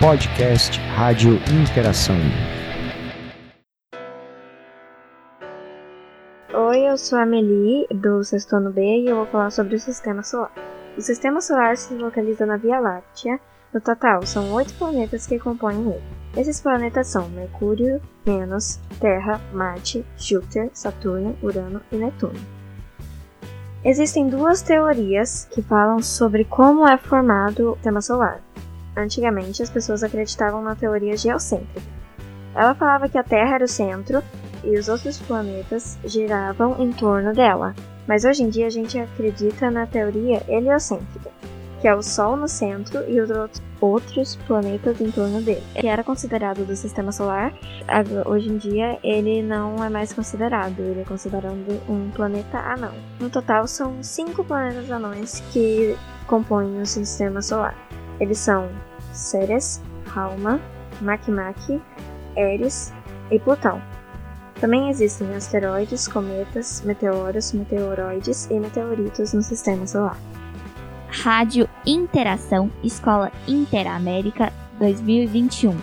podcast Rádio Interação. Oi, eu sou a Amelie, do Sexto Ano B, e eu vou falar sobre o Sistema Solar. O Sistema Solar se localiza na Via Láctea. No total, são oito planetas que compõem ele. Esses planetas são Mercúrio, Vênus, Terra, Marte, Júpiter, Saturno, Urano e Netuno. Existem duas teorias que falam sobre como é formado o sistema solar. Antigamente, as pessoas acreditavam na teoria geocêntrica. Ela falava que a Terra era o centro e os outros planetas giravam em torno dela. Mas hoje em dia a gente acredita na teoria heliocêntrica, que é o Sol no centro e os outros planetas em torno dele. Que era considerado do sistema solar, hoje em dia ele não é mais considerado, ele é considerado um planeta anão. No total são cinco planetas anões que compõem o sistema solar. Eles são Ceres, Halma, Makemake, Eris e Plutão. Também existem asteroides, cometas, meteoros, meteoroides e meteoritos no sistema solar. Rádio Interação Escola Interamérica 2021.